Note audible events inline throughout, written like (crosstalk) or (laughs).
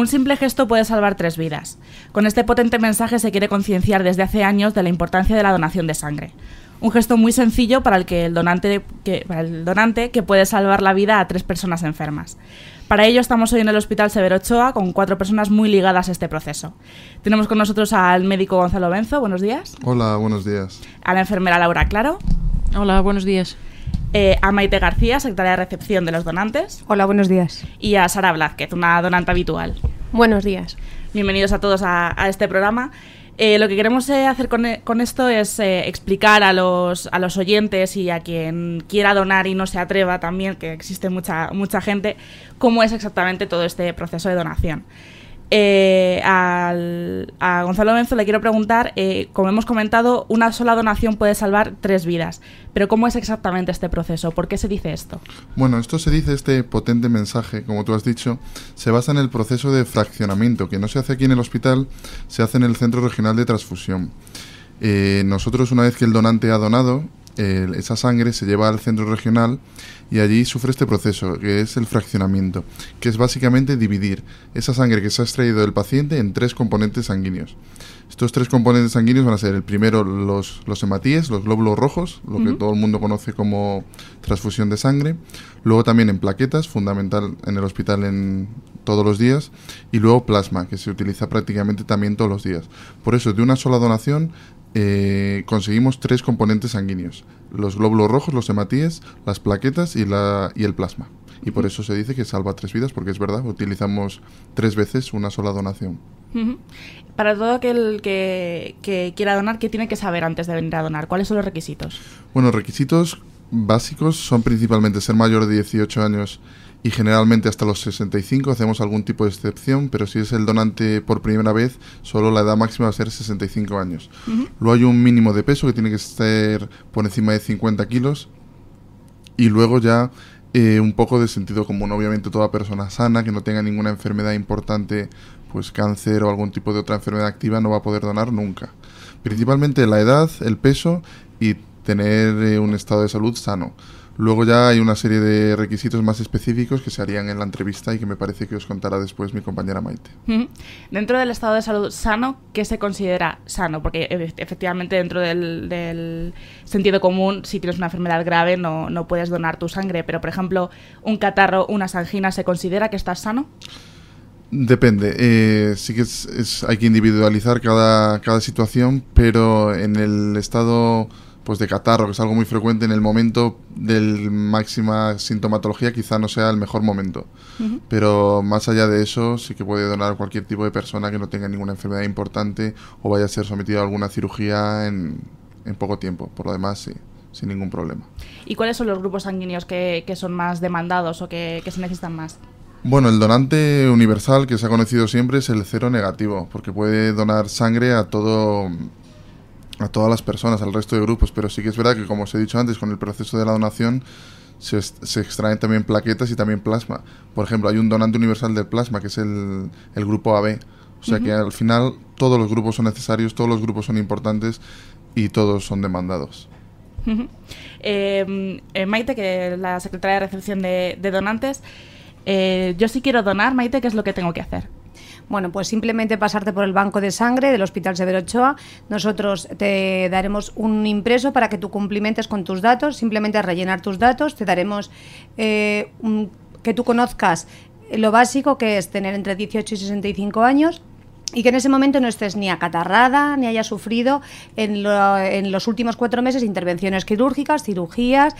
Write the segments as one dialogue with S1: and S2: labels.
S1: Un simple gesto puede salvar tres vidas. Con este potente mensaje se quiere concienciar desde hace años de la importancia de la donación de sangre. Un gesto muy sencillo para el, que el, donante, que, para el donante que puede salvar la vida a tres personas enfermas. Para ello estamos hoy en el Hospital Severo Ochoa con cuatro personas muy ligadas a este proceso. Tenemos con nosotros al médico Gonzalo Benzo, buenos días.
S2: Hola, buenos días.
S1: A la enfermera Laura Claro.
S3: Hola, buenos días.
S1: Eh, a Maite García, secretaria de recepción de los donantes.
S4: Hola, buenos días.
S1: Y a Sara Blázquez, una donante habitual.
S5: Buenos días.
S1: Bienvenidos a todos a, a este programa. Eh, lo que queremos eh, hacer con, con, esto es eh, explicar a los, a los oyentes y a quien quiera donar y no se atreva también, que existe mucha, mucha gente, cómo es exactamente todo este proceso de donación. Eh, a Gonzalo Benzo le quiero preguntar, eh, como hemos comentado, una sola donación puede salvar tres vidas, pero ¿cómo es exactamente este proceso? ¿Por qué se dice esto?
S2: Bueno, esto se dice, este potente mensaje, como tú has dicho, se basa en el proceso de fraccionamiento, que no se hace aquí en el hospital, se hace en el Centro Regional de Transfusión. Eh, nosotros, una vez que el donante ha donado, eh, esa sangre se lleva al centro regional y allí sufre este proceso, que es el fraccionamiento, que es básicamente dividir esa sangre que se ha extraído del paciente en tres componentes sanguíneos. Estos tres componentes sanguíneos van a ser el primero los, los hematíes, los glóbulos rojos, lo uh -huh. que todo el mundo conoce como transfusión de sangre, luego también en plaquetas, fundamental en el hospital en todos los días, y luego plasma, que se utiliza prácticamente también todos los días. Por eso, de una sola donación eh, conseguimos tres componentes sanguíneos: los glóbulos rojos, los hematíes, las plaquetas y, la, y el plasma. Y por eso se dice que salva tres vidas, porque es verdad, utilizamos tres veces una sola donación.
S1: Para todo aquel que, que quiera donar, ¿qué tiene que saber antes de venir a donar? ¿Cuáles son los requisitos?
S2: Bueno, requisitos básicos son principalmente ser mayor de 18 años y generalmente hasta los 65 hacemos algún tipo de excepción, pero si es el donante por primera vez, solo la edad máxima va a ser 65 años. Uh -huh. Luego hay un mínimo de peso que tiene que estar por encima de 50 kilos y luego ya eh, un poco de sentido común. Obviamente toda persona sana que no tenga ninguna enfermedad importante, pues cáncer o algún tipo de otra enfermedad activa, no va a poder donar nunca. Principalmente la edad, el peso y tener eh, un estado de salud sano. Luego ya hay una serie de requisitos más específicos que se harían en la entrevista y que me parece que os contará después mi compañera Maite.
S1: Dentro del estado de salud sano, ¿qué se considera sano? Porque efectivamente dentro del, del sentido común, si tienes una enfermedad grave no, no, puedes donar tu sangre, pero por ejemplo, un catarro, unas anginas, ¿se considera que estás sano?
S2: Depende, eh, sí que es, es, hay que individualizar cada, cada situación, pero en el estado pues de catarro, que es algo muy frecuente en el momento de máxima sintomatología, quizá no sea el mejor momento. Uh -huh. Pero más allá de eso, sí que puede donar cualquier tipo de persona que no tenga ninguna enfermedad importante o vaya a ser sometido a alguna cirugía en, en poco tiempo. Por lo demás, sí, sin ningún problema.
S1: ¿Y cuáles son los grupos sanguíneos que, que son más demandados o que, que se necesitan más?
S2: Bueno, el donante universal que se ha conocido siempre es el cero negativo, porque puede donar sangre a todo a todas las personas, al resto de grupos, pero sí que es verdad que, como os he dicho antes, con el proceso de la donación se, se extraen también plaquetas y también plasma. Por ejemplo, hay un donante universal del plasma, que es el, el grupo AB. O sea uh -huh. que al final todos los grupos son necesarios, todos los grupos son importantes y todos son demandados.
S1: Uh -huh. eh, eh, Maite, que es la secretaria de recepción de, de donantes, eh, yo si quiero donar, Maite, ¿qué es lo que tengo que hacer?
S4: Bueno, pues simplemente pasarte por el banco de sangre del Hospital Severo Ochoa. Nosotros te daremos un impreso para que tú cumplimentes con tus datos, simplemente rellenar tus datos. Te daremos eh, que tú conozcas lo básico, que es tener entre 18 y 65 años, y que en ese momento no estés ni acatarrada ni hayas sufrido en, lo, en, los últimos cuatro meses intervenciones quirúrgicas, cirugías,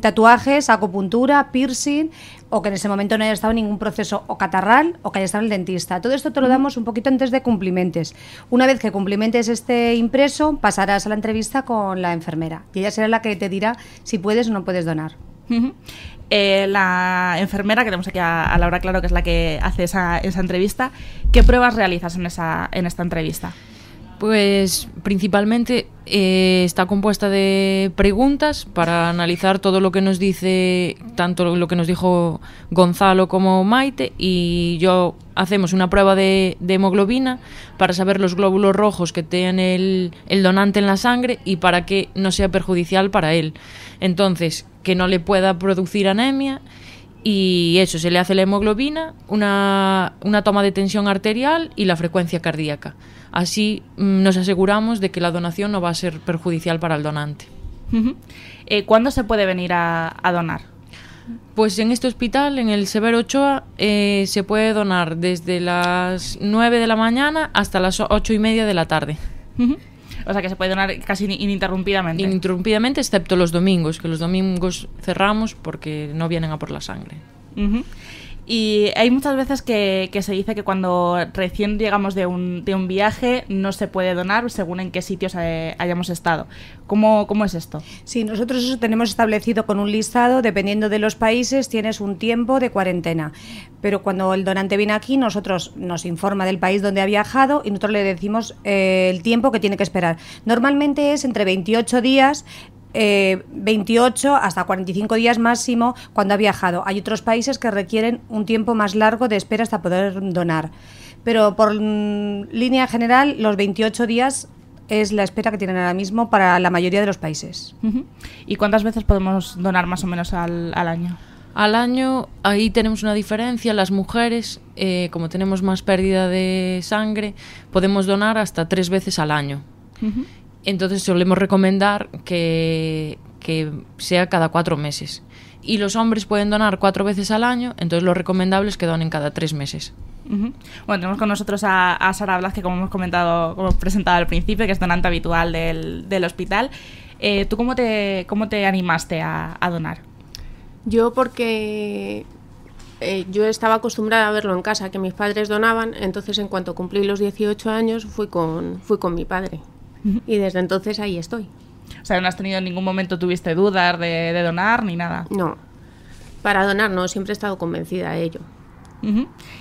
S4: tatuajes, acupuntura, piercing, o que en ese momento no haya estado en ningún proceso o catarral o que haya estado en el dentista. Todo esto te lo damos un poquito antes de cumplimentes. Una vez que cumplimentes este impreso, pasarás a la entrevista con la enfermera y ella será la que te dirá si puedes o no puedes donar.
S1: Uh -huh. eh, la enfermera, que tenemos aquí a, a, Laura Claro, que es la que hace esa, esa entrevista, ¿qué pruebas realizas en, esa, en esta entrevista?
S3: Pues principalmente eh, está compuesta de preguntas para analizar todo lo que nos dice, tanto lo que nos dijo Gonzalo como Maite, y yo hacemos una prueba de, de hemoglobina para saber los glóbulos rojos que tiene el, el donante en la sangre y para que no sea perjudicial para él. Entonces, que no le pueda producir anemia y eso, se le hace la hemoglobina, una, una toma de tensión arterial y la frecuencia cardíaca. Así mm, nos aseguramos de que la donación no va a ser perjudicial para el donante.
S1: Eh, ¿Cuándo se puede venir a, a donar?
S3: Pues en este hospital, en el Severo Ochoa, eh, se puede donar desde las 9 de la mañana hasta las 8 y media de la tarde.
S1: O sea que se puede donar casi in- ininterrumpidamente.
S3: Ininterrumpidamente, excepto los domingos, que los domingos cerramos porque no vienen a por la sangre.
S1: Ujú. Y hay muchas veces que, se dice que cuando recién llegamos de un, de un viaje no se puede donar según en qué sitios eh, hayamos estado. ¿Cómo, ¿Cómo es esto?
S4: Sí, nosotros eso tenemos establecido con un listado, dependiendo de los países, tienes un tiempo de cuarentena. Pero cuando el donante viene aquí, nosotros nos informa del país donde ha viajado y nosotros le decimos eh, el tiempo que tiene que esperar. Normalmente es entre 28 días. Eh, 28 hasta 45 días máximo cuando ha viajado. Hay otros países que requieren un tiempo más largo de espera hasta poder donar. Pero por mm, línea general, los 28 días es la espera que tienen ahora mismo para la mayoría de los países.
S1: ¿Y cuántas veces podemos donar más o menos al, al año?
S3: Al año, ahí tenemos una diferencia. Las mujeres, eh, como tenemos más pérdida de sangre, podemos donar hasta tres veces al año. Entonces solemos recomendar que, que sea cada cuatro meses. Y los hombres pueden donar cuatro veces al año, entonces lo recomendable es que donen cada tres meses.
S1: Bueno, tenemos con nosotros a, a Sara Blas, que como hemos comentado, como hemos presentado al principio, que es donante habitual del, del hospital. Eh, ¿Tú cómo te, cómo te animaste a, a donar?
S5: Yo porque eh, yo estaba acostumbrada a verlo en casa, que mis padres donaban, entonces en cuanto cumplí los 18 años fui con, fui con mi padre. Y desde entonces ahí estoy.
S1: O sea, no has tenido en ningún momento, tuviste dudas de, de donar ni nada.
S5: No, para donar no, siempre he estado convencida de ello.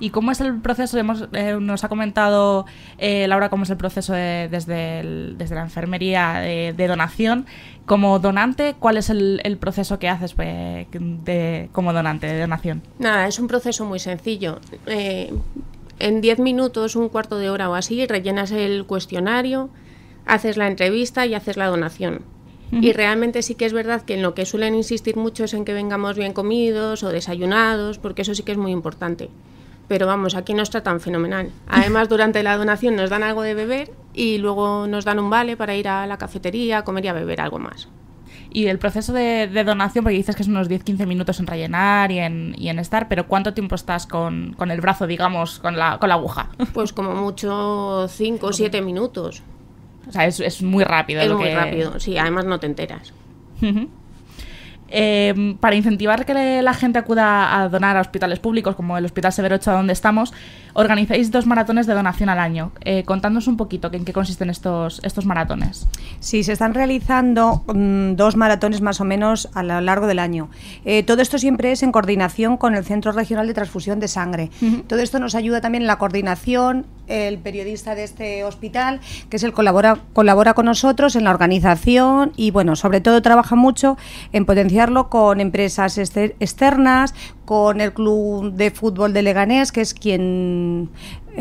S1: ¿Y cómo es el proceso? Hemos, eh, nos ha comentado eh, Laura cómo es el proceso de- desde, el- desde la enfermería de, de donación. Como donante, ¿cuál es el, el proceso que haces pues, de, como donante de donación?
S5: Nada, es un proceso muy sencillo. Eh, en 10 minutos, un cuarto de hora o así, rellenas el cuestionario, haces la entrevista y haces la donación. Y realmente sí que es verdad que en lo que suelen insistir mucho es en que vengamos bien comidos o desayunados, porque eso sí que es muy importante. Pero vamos, aquí nos tratan fenomenal. (laughs) Además, durante la donación nos dan algo de beber y luego nos dan un vale para ir a la cafetería, a comer y a beber algo más.
S1: Y el proceso de, de donación, porque dices que es unos 10-15 minutos en rellenar y en, y en estar, pero ¿cuánto tiempo estás con, con el brazo, digamos, con la, con la aguja?
S5: Pues como mucho 5 o 7 minutos.
S1: O sea, es, es muy rápido.
S5: Es
S1: lo
S5: muy
S1: que-
S5: rápido, sí, además no te enteras.
S1: Eh, para incentivar que la gente acuda a donar a hospitales públicos como el Hospital Severo Ochoa donde estamos, organizáis dos maratones de donación al año. Eh, contadnos un poquito que- en qué consisten estos, estos maratones.
S4: Sí, se están realizando mm, dos maratones más o menos a lo largo del año. Eh, todo esto siempre es en coordinación con el Centro Regional de Transfusión de Sangre. Todo esto nos ayuda también en la coordinación, el periodista de este hospital, que es el colabora, colabora con nosotros en la organización y bueno, sobre todo trabaja mucho en potenciarlo con empresas exter- externas, con el club de fútbol de Leganés, que es quien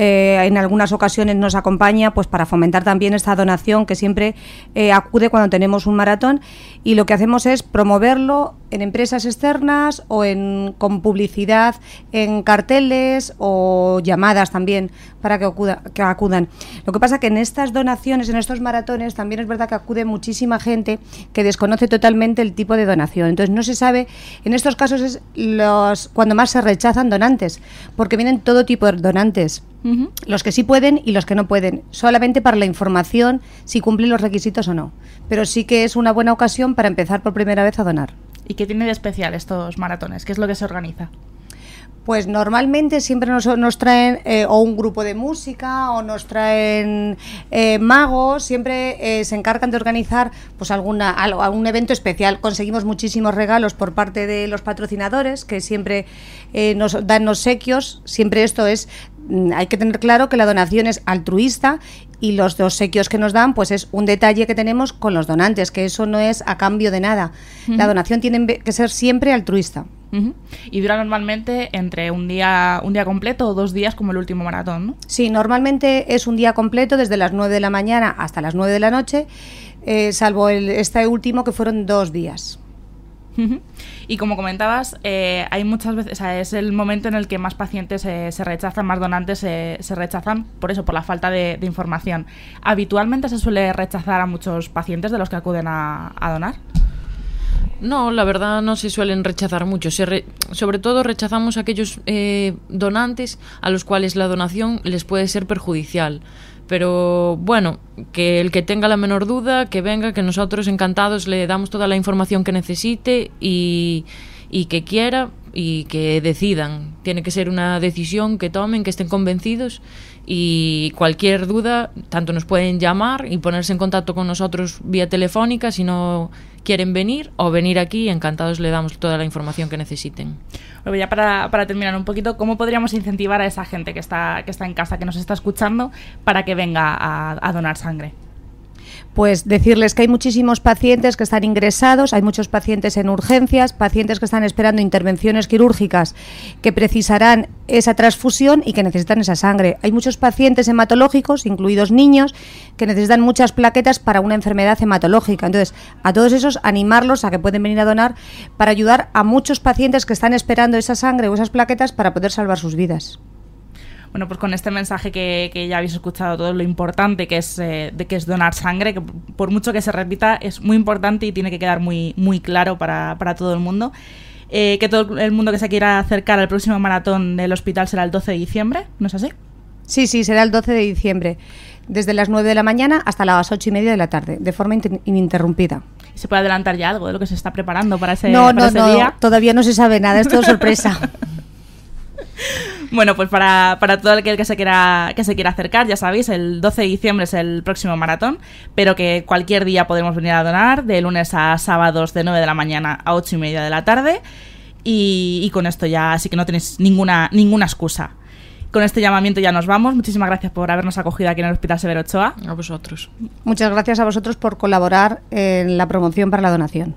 S4: eh, en algunas ocasiones nos acompaña pues para fomentar también esta donación que siempre eh, acude cuando tenemos un maratón y lo que hacemos es promoverlo en empresas externas o en con publicidad en carteles o llamadas también para que, acuda- que acudan. Lo que pasa que en estas donaciones, en estos maratones, también es verdad que acude muchísima gente que desconoce totalmente el tipo de donación. Entonces no se sabe, en estos casos es los cuando más se rechazan donantes, porque vienen todo tipo de donantes. Los que sí pueden y los que no pueden, solamente para la información si cumplen los requisitos o no. Pero sí que es una buena ocasión para empezar por primera vez a donar.
S1: ¿Y qué tiene de especial estos maratones? ¿Qué es lo que se organiza?
S4: Pues normalmente siempre nos, nos traen eh, o un grupo de música o nos traen eh, magos, siempre eh, se encargan de organizar pues alguna algún evento especial. Conseguimos muchísimos regalos por parte de los patrocinadores que siempre nos dan obsequios. Siempre esto es hay que tener claro que la donación es altruista y los obsequios que nos dan pues es un detalle que tenemos con los donantes, que eso no es a cambio de nada. La donación tiene que ser siempre altruista.
S1: Y dura normalmente entre un día, un día completo o dos días como el último maratón, ¿no?
S4: Sí, normalmente es un día completo desde las 9 de la mañana hasta las 9 de la noche, eh, salvo el, este último que fueron dos días.
S1: Y como comentabas, eh, hay muchas veces, o sea, es el momento en el que más pacientes eh, se rechazan, más donantes se rechazan, por eso, por la falta de, información. ¿Habitualmente se suele rechazar a muchos pacientes de los que acuden a, donar?
S3: No, la verdad no se suelen rechazar mucho. sobre todo rechazamos a aquellos eh, donantes a los cuales la donación les puede ser perjudicial. Pero bueno, que el que tenga la menor duda, que venga, que nosotros encantados le damos toda la información que necesite y, y que quiera y que decidan. Tiene que ser una decisión que tomen, que estén convencidos y cualquier duda, tanto nos pueden llamar y ponerse en contacto con nosotros vía telefónica si no quieren venir o venir aquí, encantados le damos toda la información que necesiten.
S1: Bueno, ya para, para, terminar un poquito, ¿cómo podríamos incentivar a esa gente que está, que está en casa, que nos está escuchando, para que venga a donar sangre?
S4: Pues decirles que hay muchísimos pacientes que están ingresados, hay muchos pacientes en urgencias, pacientes que están esperando intervenciones quirúrgicas que precisarán esa transfusión y que necesitan esa sangre. Hay muchos pacientes hematológicos, incluidos niños, que necesitan muchas plaquetas para una enfermedad hematológica. Entonces, a todos esos animarlos a que pueden venir a donar para ayudar a muchos pacientes que están esperando esa sangre o esas plaquetas para poder salvar sus vidas
S1: bueno, pues con este mensaje que, ya habéis escuchado todo lo importante que es, eh, de que es donar sangre, que por mucho que se repita es muy importante y tiene que quedar muy, muy claro para, todo el mundo. Eh, que todo el mundo que se quiera acercar al próximo maratón del hospital será el 12 de diciembre, ¿no es así?
S4: Sí, sí, será el 12 de diciembre, desde las 9 de la mañana hasta las 8 y media de la tarde, de forma ininterrumpida.
S1: ¿Se puede adelantar ya algo de lo que se está preparando para ese, no, no,
S4: no, Todavía no se sabe nada, es todo sorpresa. (laughs) (laughs)
S1: Bueno, pues para, todo aquel que se quiera que se quiera acercar, ya sabéis, el 12 de diciembre es el próximo maratón, pero que cualquier día podemos venir a donar, de lunes a sábados de 9 de la mañana a 8 y media de la tarde. Y, con esto ya así que no tenéis ninguna, ninguna excusa. Con este llamamiento ya nos vamos. Muchísimas gracias por habernos acogido aquí en el Hospital Severo Ochoa.
S3: A vosotros.
S4: Muchas gracias a vosotros por colaborar en la promoción para la donación.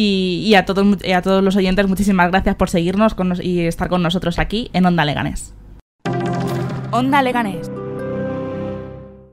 S1: Y, a, todos, a todos los oyentes, muchísimas gracias por seguirnos y estar con nosotros aquí en Onda Leganés. Onda Leganés.